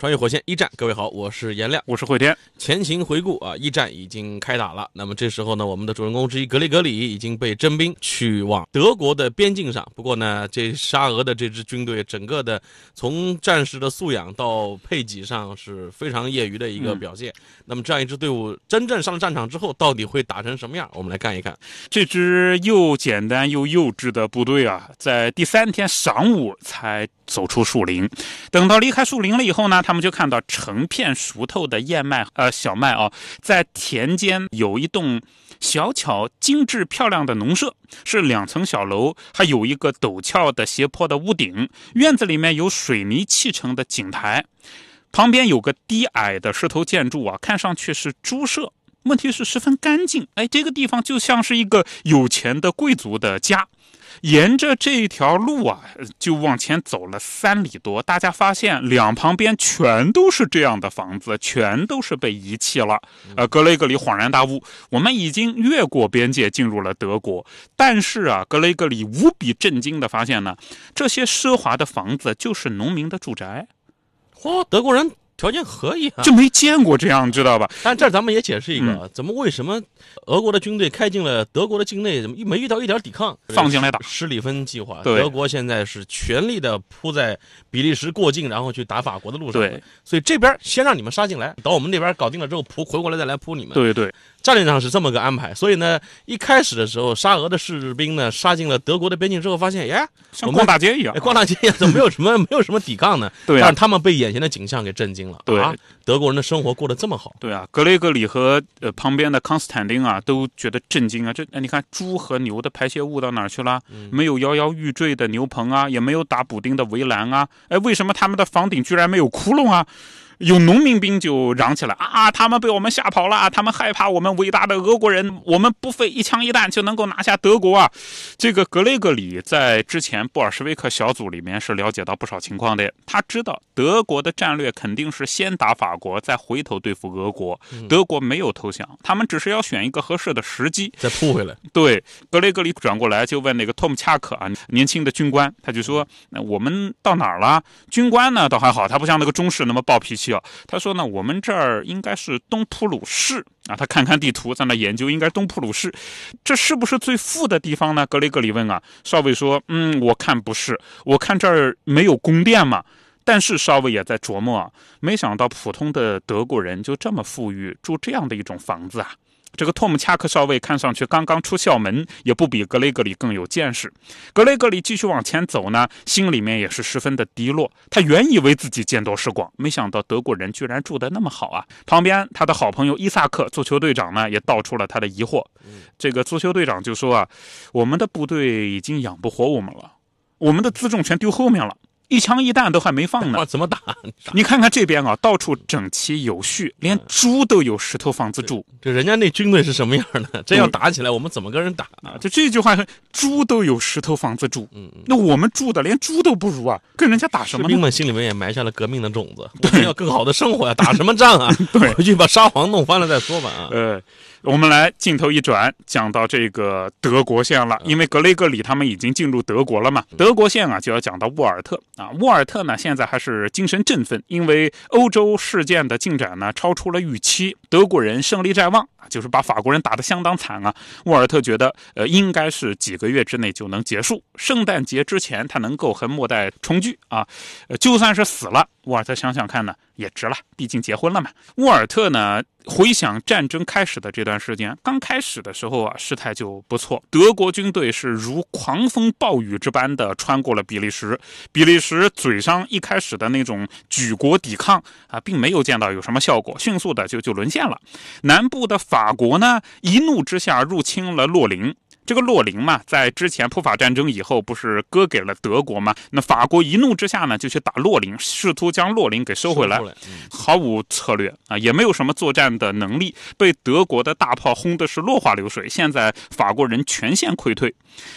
穿越火线一战，各位好，我是颜亮。我是慧天。前情回顾啊，一战已经开打了。那么这时候呢，我们的主人公之一格雷格里已经被征兵去往德国的边境上。不过呢，这沙俄的这支军队整个的从战士的素养到配给上是非常业余的一个表现。那么这样一支队伍真正上了战场之后，到底会打成什么样？我们来看一看。这支又简单又幼稚的部队啊，在第三天晌午才走出树林。等到离开树林了以后呢，他他们就看到成片熟透的燕麦，呃，小麦啊，在田间有一栋小巧、精致、漂亮的农舍，是两层小楼，还有一个陡峭的斜坡的屋顶。院子里面有水泥砌成的井台，旁边有个低矮的石头建筑啊，看上去是猪舍，问题是十分干净。哎，这个地方就像是一个有钱的贵族的家。沿着这一条路啊，就往前走了三里多，大家发现两旁边全都是这样的房子，全都是被遗弃了。呃，格雷格里恍然大悟，我们已经越过边界进入了德国。但是啊，格雷格里无比震惊的发现呢，这些奢华的房子就是农民的住宅。嚯，德国人！条件可以啊，就没见过这样，知道吧？但这儿咱们也解释一个，怎么为什么俄国的军队开进了德国的境内，怎么没遇到一点抵抗？放进来打施里芬计划，德国现在是全力的扑在比利时过境，然后去打法国的路上。对，所以这边先让你们杀进来，等我们那边搞定了之后，扑回过来再来扑你们。对对。战略上是这么个安排，所以呢，一开始的时候，沙俄的士兵呢杀进了德国的边境之后，发现，耶，像逛大街一样，逛大街一样，怎么没有什么 没有什么抵抗呢？对，但是他们被眼前的景象给震惊了。对，德国人的生活过得这么好。对啊，格雷格里和呃旁边的康斯坦丁啊都觉得震惊啊！这你看，猪和牛的排泄物到哪儿去了？没有摇摇欲坠的牛棚啊，也没有打补丁的围栏啊！哎，为什么他们的房顶居然没有窟窿啊？有农民兵就嚷起来啊！他们被我们吓跑了，他们害怕我们伟大的俄国人，我们不费一枪一弹就能够拿下德国啊！这个格雷格里在之前布尔什维克小组里面是了解到不少情况的，他知道德国的战略肯定是先打法国，再回头对付俄国。德国没有投降，他们只是要选一个合适的时机再扑回来。对，格雷格里转过来就问那个托姆恰克啊，年轻的军官，他就说：“那我们到哪儿了？”军官呢倒还好，他不像那个中士那么暴脾气。他说呢，我们这儿应该是东普鲁士啊。他看看地图，在那研究，应该东普鲁士，这是不是最富的地方呢？格雷格里问啊。少尉说，嗯，我看不是，我看这儿没有宫殿嘛。但是少尉也在琢磨啊，没想到普通的德国人就这么富裕，住这样的一种房子啊。这个托姆恰克少尉看上去刚刚出校门，也不比格雷格里更有见识。格雷格里继续往前走呢，心里面也是十分的低落。他原以为自己见多识广，没想到德国人居然住得那么好啊！旁边他的好朋友伊萨克足球队长呢，也道出了他的疑惑。这个足球队长就说啊：“我们的部队已经养不活我们了，我们的辎重全丢后面了。”一枪一弹都还没放呢，怎么打？你看看这边啊，到处整齐有序，连猪都有石头房子住。这人家那军队是什么样的？真要打起来，我们怎么跟人打啊？就这句话，猪都有石头房子住。嗯，那我们住的连猪都不如啊，跟人家打什么？士兵们心里面也埋下了革命的种子，对，要更好的生活呀，打什么仗啊？对，回去把沙皇弄翻了再说吧。啊，呃。我们来镜头一转，讲到这个德国线了，因为格雷格里他们已经进入德国了嘛。德国线啊，就要讲到沃尔特啊。沃尔特呢，现在还是精神振奋，因为欧洲事件的进展呢，超出了预期，德国人胜利在望啊，就是把法国人打得相当惨啊。沃尔特觉得，呃，应该是几个月之内就能结束，圣诞节之前他能够和末代重聚啊。呃，就算是死了，沃尔特想想看呢。也值了，毕竟结婚了嘛。沃尔特呢，回想战争开始的这段时间，刚开始的时候啊，事态就不错。德国军队是如狂风暴雨之般的穿过了比利时，比利时嘴上一开始的那种举国抵抗啊，并没有见到有什么效果，迅速的就就沦陷了。南部的法法国呢，一怒之下入侵了洛林。这个洛林嘛，在之前普法战争以后，不是割给了德国吗？那法国一怒之下呢，就去打洛林，试图将洛林给收回来，毫无策略啊，也没有什么作战的能力，被德国的大炮轰的是落花流水。现在法国人全线溃退，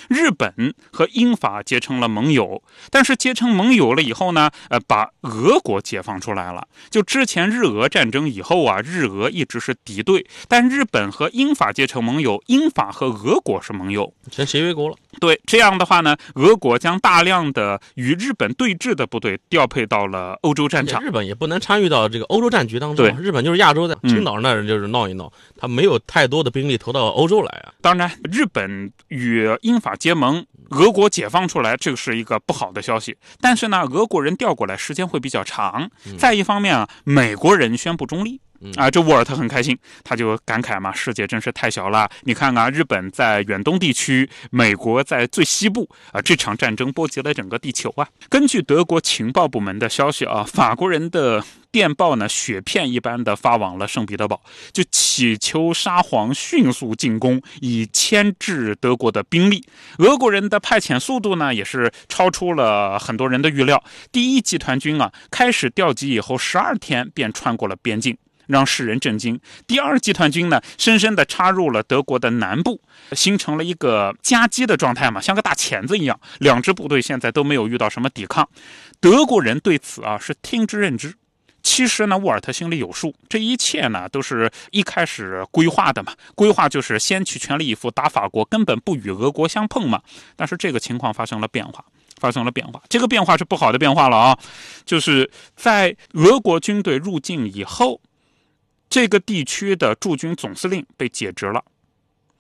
日本和英法结成了盟友，但是结成盟友了以后呢，呃，把俄国解放出来了。就之前日俄战争以后啊，日俄一直是敌对，但日本和英法结成盟友，英法和俄国是盟。友成协约国了，对这样的话呢，俄国将大量的与日本对峙的部队调配到了欧洲战场。日本也不能参与到这个欧洲战局当中。对，日本就是亚洲的青岛那儿，就是闹一闹，他没有太多的兵力投到欧洲来啊。当然，日本与英法结盟，俄国解放出来，这个是一个不好的消息。但是呢，俄国人调过来时间会比较长。再一方面啊，美国人宣布中立。啊，这沃尔特很开心，他就感慨嘛，世界真是太小了。你看啊，日本在远东地区，美国在最西部啊，这场战争波及了整个地球啊。根据德国情报部门的消息啊，法国人的电报呢，雪片一般的发往了圣彼得堡，就祈求沙皇迅速进攻，以牵制德国的兵力。俄国人的派遣速度呢，也是超出了很多人的预料。第一集团军啊，开始调集以后，十二天便穿过了边境。让世人震惊。第二集团军呢，深深地插入了德国的南部，形成了一个夹击的状态嘛，像个大钳子一样。两支部队现在都没有遇到什么抵抗。德国人对此啊是听之任之。其实呢，沃尔特心里有数，这一切呢都是一开始规划的嘛。规划就是先去全力以赴打法国，根本不与俄国相碰嘛。但是这个情况发生了变化，发生了变化。这个变化是不好的变化了啊，就是在俄国军队入境以后。这个地区的驻军总司令被解职了，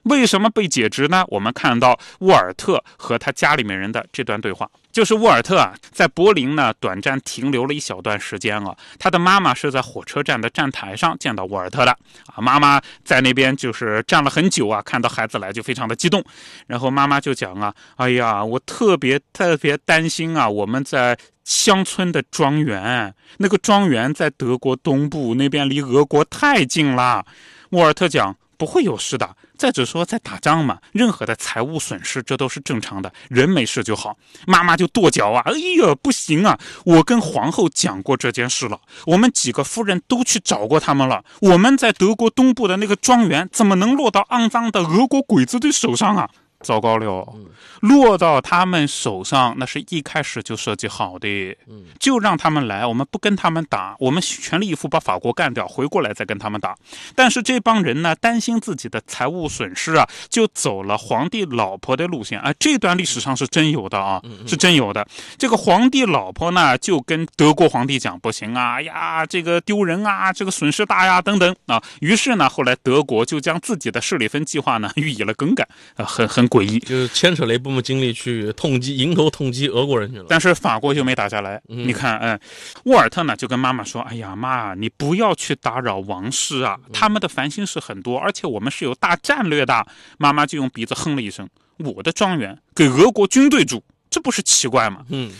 为什么被解职呢？我们看到沃尔特和他家里面人的这段对话。就是沃尔特啊，在柏林呢短暂停留了一小段时间啊。他的妈妈是在火车站的站台上见到沃尔特的啊。妈妈在那边就是站了很久啊，看到孩子来就非常的激动。然后妈妈就讲啊，哎呀，我特别特别担心啊，我们在乡村的庄园，那个庄园在德国东部那边，离俄国太近了。沃尔特讲。不会有事的。再者说，在打仗嘛，任何的财务损失这都是正常的，人没事就好。妈妈就跺脚啊，哎呀，不行啊！我跟皇后讲过这件事了，我们几个夫人都去找过他们了。我们在德国东部的那个庄园，怎么能落到肮脏的俄国鬼子的手上啊？糟糕了，落到他们手上，那是一开始就设计好的，就让他们来，我们不跟他们打，我们全力以赴把法国干掉，回过来再跟他们打。但是这帮人呢，担心自己的财务损失啊，就走了皇帝老婆的路线啊。这段历史上是真有的啊，是真有的。这个皇帝老婆呢，就跟德国皇帝讲，不行啊，呀，这个丢人啊，这个损失大呀，等等啊。于是呢，后来德国就将自己的势力分计划呢予以了更改啊，很很。诡异，就是牵扯了一部分精力去痛击、迎头痛击俄国人去了。但是法国就没打下来。你看，哎，沃尔特呢就跟妈妈说：“哎呀，妈，你不要去打扰王室啊，他们的烦心事很多，而且我们是有大战略的。”妈妈就用鼻子哼了一声：“我的庄园给俄国军队住，这不是奇怪吗？”嗯。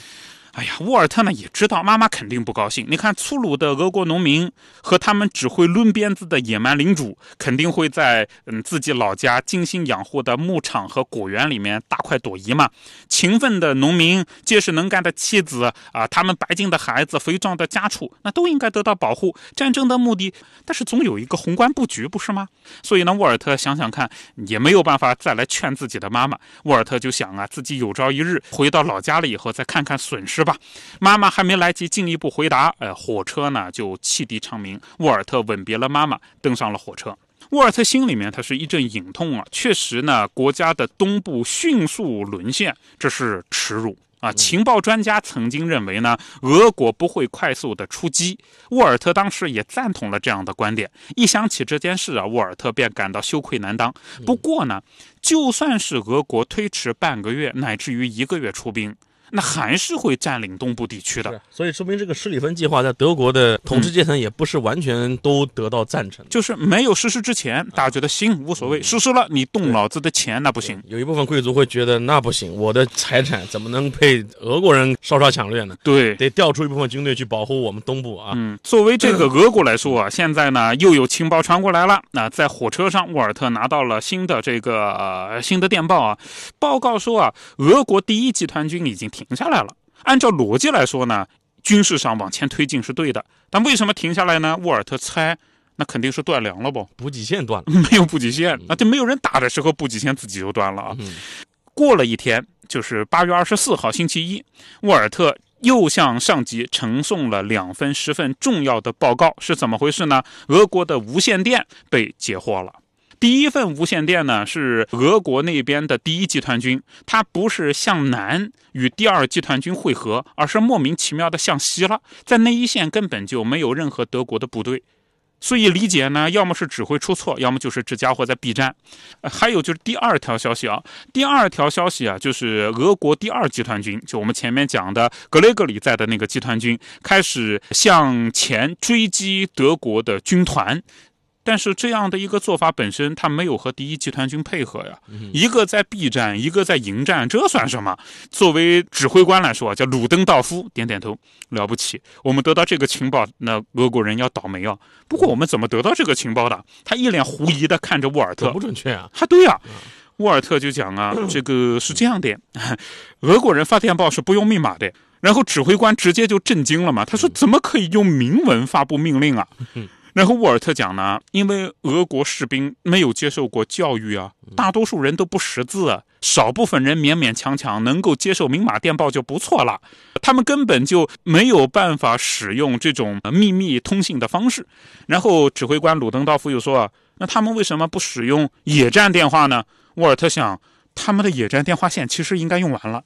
哎呀，沃尔特呢也知道妈妈肯定不高兴。你看，粗鲁的俄国农民和他们只会抡鞭子的野蛮领主，肯定会在嗯自己老家精心养护的牧场和果园里面大快朵颐嘛。勤奋的农民、结实能干的妻子啊，他们白净的孩子、肥壮的家畜，那都应该得到保护。战争的目的，但是总有一个宏观布局，不是吗？所以呢，沃尔特想想看，也没有办法再来劝自己的妈妈。沃尔特就想啊，自己有朝一日回到老家了以后，再看看损失。吧，妈妈还没来及进一步回答，呃，火车呢就汽笛长鸣。沃尔特吻别了妈妈，登上了火车。沃尔特心里面他是一阵隐痛啊，确实呢，国家的东部迅速沦陷，这是耻辱啊。情报专家曾经认为呢，俄国不会快速的出击。沃尔特当时也赞同了这样的观点。一想起这件事啊，沃尔特便感到羞愧难当。不过呢，就算是俄国推迟半个月乃至于一个月出兵。那还是会占领东部地区的。是，所以说明这个施里芬计划在德国的统治阶层也不是完全都得到赞成的。就是没有实施之前，大家觉得行无所谓；实施了，你动老子的钱那不行。有一部分贵族会觉得那不行，我的财产怎么能被俄国人稍稍抢掠呢？对，得调出一部分军队去保护我们东部啊。嗯，作为这个 俄国来说啊，现在呢又有情报传过来了。那在火车上，沃尔特拿到了新的这个、呃、新的电报啊，报告说啊，俄国第一集团军已经停下来了。按照逻辑来说呢，军事上往前推进是对的，但为什么停下来呢？沃尔特猜，那肯定是断粮了不？补给线断了，没有补给线，那就没有人打的时候，补给线自己就断了啊。嗯过了一天，就是八月二十四号星期一，沃尔特又向上级呈送了两份十分重要的报告，是怎么回事呢？俄国的无线电被截获了。第一份无线电呢，是俄国那边的第一集团军，它不是向南与第二集团军会合，而是莫名其妙的向西了，在那一线根本就没有任何德国的部队。所以理解呢，要么是指挥出错，要么就是这家伙在避战。还有就是第二条消息啊，第二条消息啊，就是俄国第二集团军，就我们前面讲的格雷格里在的那个集团军，开始向前追击德国的军团。但是这样的一个做法本身，他没有和第一集团军配合呀，一个在避战，一个在迎战，这算什么？作为指挥官来说啊，叫鲁登道夫点点头，了不起。我们得到这个情报，那俄国人要倒霉啊。不过我们怎么得到这个情报的？他一脸狐疑的看着沃尔特，不准确啊？啊，对呀、沃尔特就讲啊，这个是这样的，俄国人发电报是不用密码的。然后指挥官直接就震惊了嘛，他说怎么可以用明文发布命令啊？然后沃尔特讲呢，因为俄国士兵没有接受过教育啊，大多数人都不识字啊，少部分人勉勉强强能够接受明码电报就不错了，他们根本就没有办法使用这种呃秘密通信的方式。然后指挥官鲁登道夫又说啊，那他们为什么不使用野战电话呢？沃尔特想，他们的野战电话线其实应该用完了。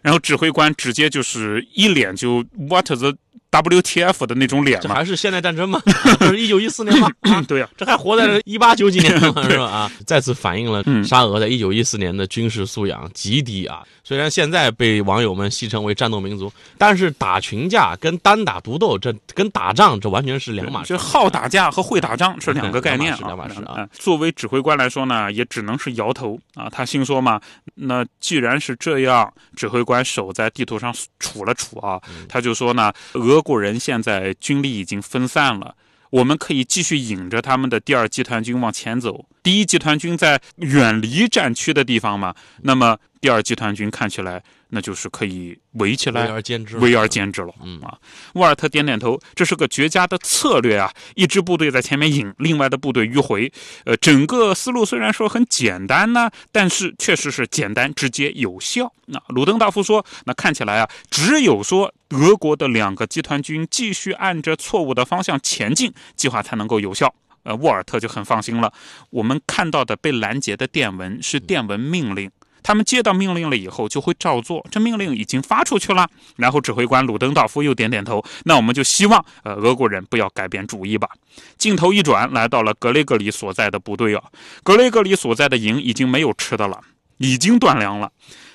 然后指挥官直接就是一脸就 what the WTF 的那种脸嘛。这还是现代战争吗？这是一九一四年吗？啊对呀、这还活在一八九几年吗？是吧？啊，再次反映了嗯沙俄在一九一四年的军事素养极低啊。虽然现在被网友们戏称为战斗民族，但是打群架跟单打独斗，这跟打仗这完全是两码事就。好打架和会打仗是两个概念啊。作为指挥官来说呢，也只能是摇头啊。他心说嘛，那既然是这样，指挥官手在地图上杵了杵啊，嗯他就说呢，俄国人现在军力已经分散了。我们可以继续引着他们的第二集团军往前走。第一集团军在远离战区的地方嘛，那么第二集团军看起来那就是可以围起来围而歼之，围而歼之了。嗯啊，沃尔特点点头，这是个绝佳的策略啊！一支部队在前面引，另外的部队迂回。呃，整个思路虽然说很简单呢，但是确实是简单、直接、有效。那鲁登道夫说，那看起来啊，只有说俄国的两个集团军继续按着错误的方向前进，计划才能够有效。呃，沃尔特就很放心了。我们看到的被拦截的电文是电文命令。他们接到命令了以后就会照做，这命令已经发出去了。然后指挥官鲁登道夫又点点头，那我们就希望呃俄国人不要改变主意吧。镜头一转，来到了格雷格里所在的部队啊，格雷格里所在的营已经没有吃的了，已经断粮了。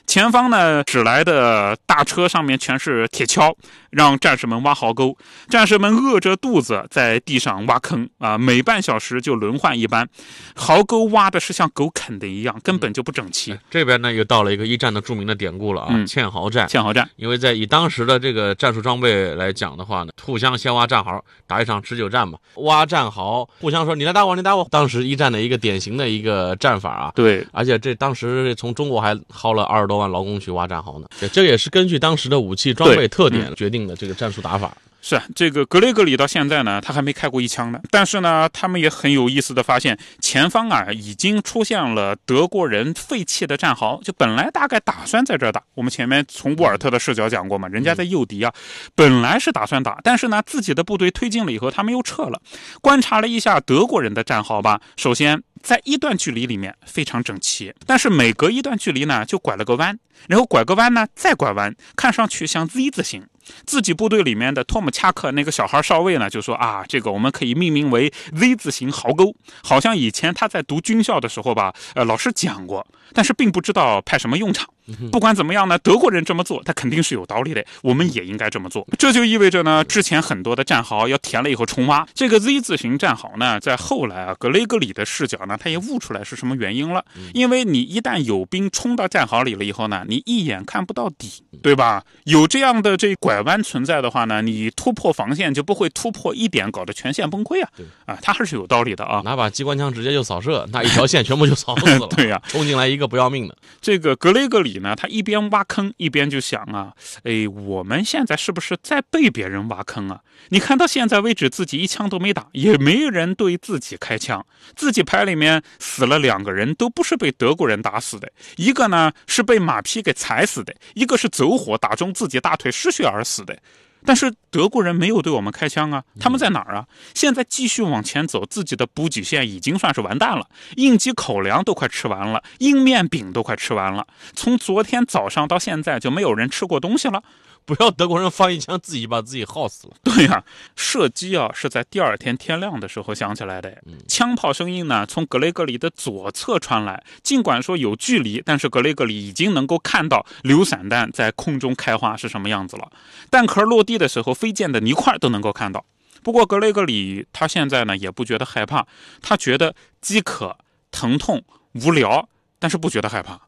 前方呢，驶来的大车上面全是铁锹，让战士们挖壕沟。战士们饿着肚子在地上挖坑啊，每半小时就轮换一班，壕沟挖的是像狗啃的一样，根本就不整齐。这边呢又到了一个一战的著名的典故了啊，嗯堑壕战。堑壕战，因为在以当时的这个战术装备来讲的话呢，互相先挖战壕，打一场持久战嘛。挖战壕，互相说你来打我，你打我。当时一战的一个典型的一个战法啊。对，而且这当时从中国还薅了二十多万劳工去挖战壕呢，这这也是根据当时的武器装备特点决定的这个战术打法。是啊这个格雷格里到现在呢，他还没开过一枪呢。但是呢，他们也很有意思的发现，前方啊已经出现了德国人废弃的战壕，就本来大概打算在这儿打。我们前面从沃尔特的视角讲过嘛，人家在诱敌啊，本来是打算打，但是呢，自己的部队推进了以后，他们又撤了。观察了一下德国人的战壕吧，首先在一段距离里面非常整齐，但是每隔一段距离呢就拐了个弯，然后拐个弯呢再拐弯，看上去像 Z 字形。自己部队里面的托姆恰克那个小孩少尉呢，就说啊，这个我们可以命名为 Z 字形壕沟，好像以前他在读军校的时候吧，呃，老师讲过，但是并不知道派什么用场。不管怎么样呢，德国人这么做，他肯定是有道理的，我们也应该这么做。这就意味着呢，之前很多的战壕要填了以后重挖。这个 Z 字形战壕呢，在后来啊，格雷格里的视角呢，他也悟出来是什么原因了。因为你一旦有兵冲到战壕里了以后呢，你一眼看不到底，对吧？有这样的这拐弯存在的话呢，你突破防线就不会突破一点，搞得全线崩溃啊。对啊，他还是有道理的啊。拿把机关枪直接就扫射，那一条线全部就扫死了。对呀冲进来一个不要命的。这个格雷格里那，他一边挖坑一边就想啊，哎，我们现在是不是在被别人挖坑啊？你看到现在为止，自己一枪都没打，也没人对自己开枪，自己排里面死了两个人，都不是被德国人打死的，一个呢是被马匹给踩死的，一个是走火打中自己大腿失血而死的。但是德国人没有对我们开枪啊，他们在哪儿啊？现在继续往前走，自己的补给线已经算是完蛋了，应急口粮都快吃完了，硬面饼都快吃完了。从昨天早上到现在就没有人吃过东西了。不要德国人放一枪，自己把自己耗死了。对呀、射击啊是在第二天天亮的时候响起来的。枪炮声音呢从格雷格里的左侧传来，尽管说有距离，但是格雷格里已经能够看到流散弹在空中开花是什么样子了。弹壳落地的时候，飞溅的泥块都能够看到。不过格雷格里他现在呢也不觉得害怕，他觉得饥渴、疼痛、无聊，但是不觉得害怕。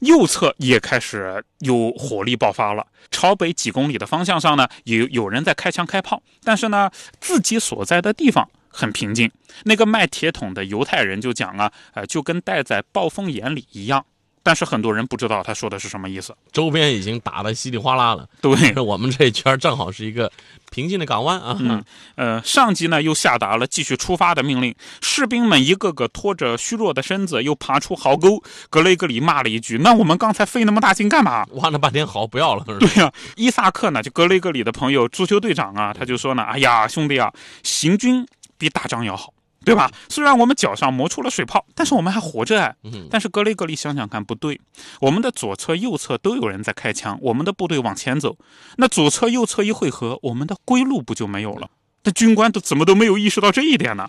右侧也开始有火力爆发了，朝北几公里的方向上呢，有有人在开枪开炮，但是呢，自己所在的地方很平静。那个卖铁桶的犹太人就讲啊，呃，就跟待在暴风眼里一样。但是很多人不知道他说的是什么意思。周边已经打得稀里哗啦了，对，我们这一圈正好是一个平静的港湾啊。嗯，呃，上级呢又下达了继续出发的命令，士兵们一个个拖着虚弱的身子又爬出壕沟。格雷格里骂了一句：“那我们刚才费那么大劲干嘛？”挖了半天壕，不要了。对呀、伊萨克呢，就格雷格里的朋友足球队长啊，他就说呢，哎呀，兄弟啊，行军比打仗要好。对吧？虽然我们脚上磨出了水泡，但是我们还活着哎。但是格雷格里想想看，不对，我们的左侧、右侧都有人在开枪，我们的部队往前走，那左侧、右侧一汇合，我们的归路不就没有了？那军官都怎么都没有意识到这一点呢？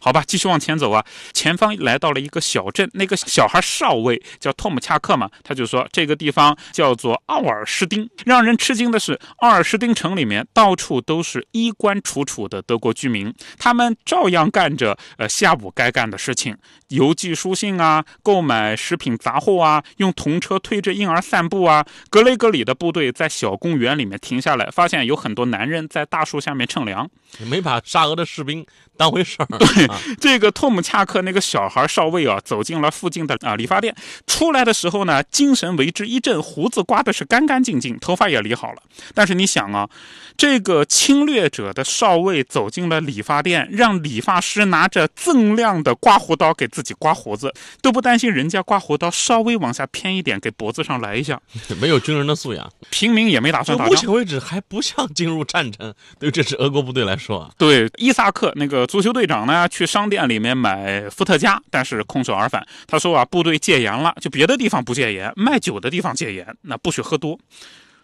好吧，继续往前走啊。前方来到了一个小镇，那个小孩少尉叫托姆恰克嘛，他就说这个地方叫做奥尔施丁。让人吃惊的是，奥尔施丁城里面到处都是衣冠楚楚的德国居民，他们照样干着呃下午该干的事情，邮寄书信啊，购买食品杂货啊，用童车推着婴儿散步啊。格雷格里的部队在小公园里面停下来，发现有很多男人在大树下面乘凉。没把沙俄的士兵当回事儿。啊这个托姆恰克那个小孩少尉啊，走进了附近的啊理发店，出来的时候呢，精神为之一振，胡子刮的是干干净净，头发也理好了。但是你想啊，这个侵略者的少尉走进了理发店，让理发师拿着锃亮的刮胡刀给自己刮胡子，都不担心人家刮胡刀稍微往下偏一点，给脖子上来一下。没有军人的素养，平民也没打算打仗。目前为止还不像进入战争。对这是俄国部队来说，对，伊萨克那个足球队长呢，去商店里面买伏特加，但是空手而返。他说啊，部队戒严了，就别的地方不戒严，卖酒的地方戒严，那不许喝多。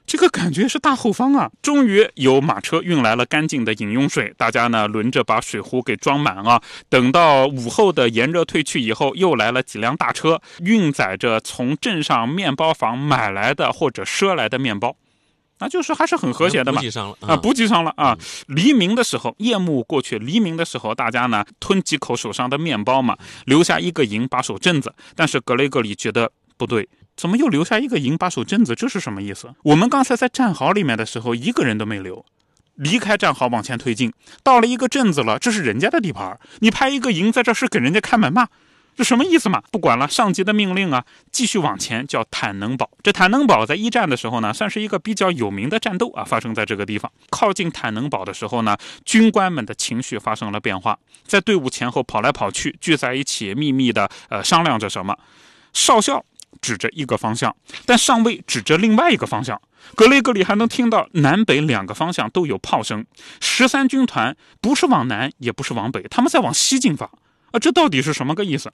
这个感觉是大后方啊！终于有马车运来了干净的饮用水，大家呢轮着把水壶给装满啊。等到午后的炎热退去以后，又来了几辆大车，运载着从镇上面包房买来的或者赊来的面包，那就是还是很和谐的嘛补。给上了啊，补给上了啊！黎明的时候，夜幕过去，黎明的时候，大家呢吞几口手上的面包嘛，留下一个营把守镇子。但是格雷格里觉得不对，怎么又留下一个营把守镇子？这是什么意思？我们刚才在战壕里面的时候，一个人都没留。离开战壕往前推进，到了一个镇子了，这是人家的地盘，你派一个营在这是给人家开门吗？这什么意思嘛？不管了，上级的命令啊，继续往前，叫坦能堡。这坦能堡在一战的时候呢，算是一个比较有名的战斗啊，发生在这个地方。靠近坦能堡的时候呢，军官们的情绪发生了变化，在队伍前后跑来跑去，聚在一起，秘密的呃商量着什么。少校指着一个方向，但上尉指着另外一个方向。格雷格里还能听到南北两个方向都有炮声。十三军团不是往南，也不是往北，他们在往西进发。啊，这到底是什么个意思？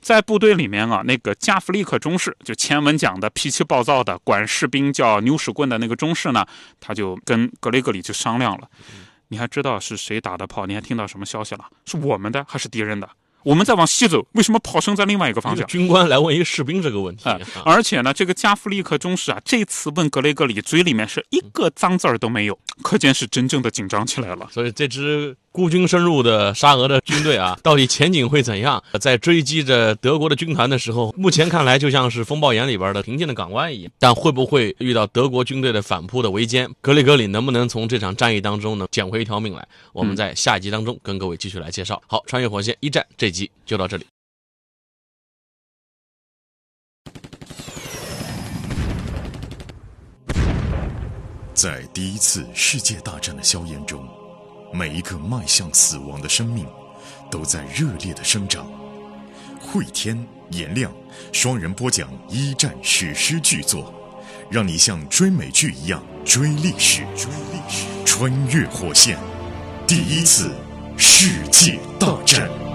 在部队里面啊，那个加弗利克中士，就前文讲的脾气暴躁的、管士兵叫牛屎棍的那个中士呢，他就跟格雷格里就商量了。你还知道是谁打的炮？你还听到什么消息了？是我们的还是敌人的？我们在往西走，为什么炮声在另外一个方向？军官来问一个士兵这个问题。啊，而且呢，这个加弗利克中士啊，这次问格雷格里，嘴里面是一个脏字儿都没有，可见是真正的紧张起来了。所以这支孤军深入的沙俄的军队啊，到底前景会怎样？在追击着德国的军团的时候，目前看来就像是风暴眼里边的平静的港湾一样。但会不会遇到德国军队的反扑的围歼？格里格里能不能从这场战役当中呢捡回一条命来？我们在下一集当中跟各位继续来介绍。好，穿越火线一战这集就到这里。在第一次世界大战的硝烟中，每一个迈向死亡的生命都在热烈的生长。汇天、颜亮双人播讲一战史诗巨作，让你像追美剧一样追历史。追历史，穿越火线，第一次世界大战。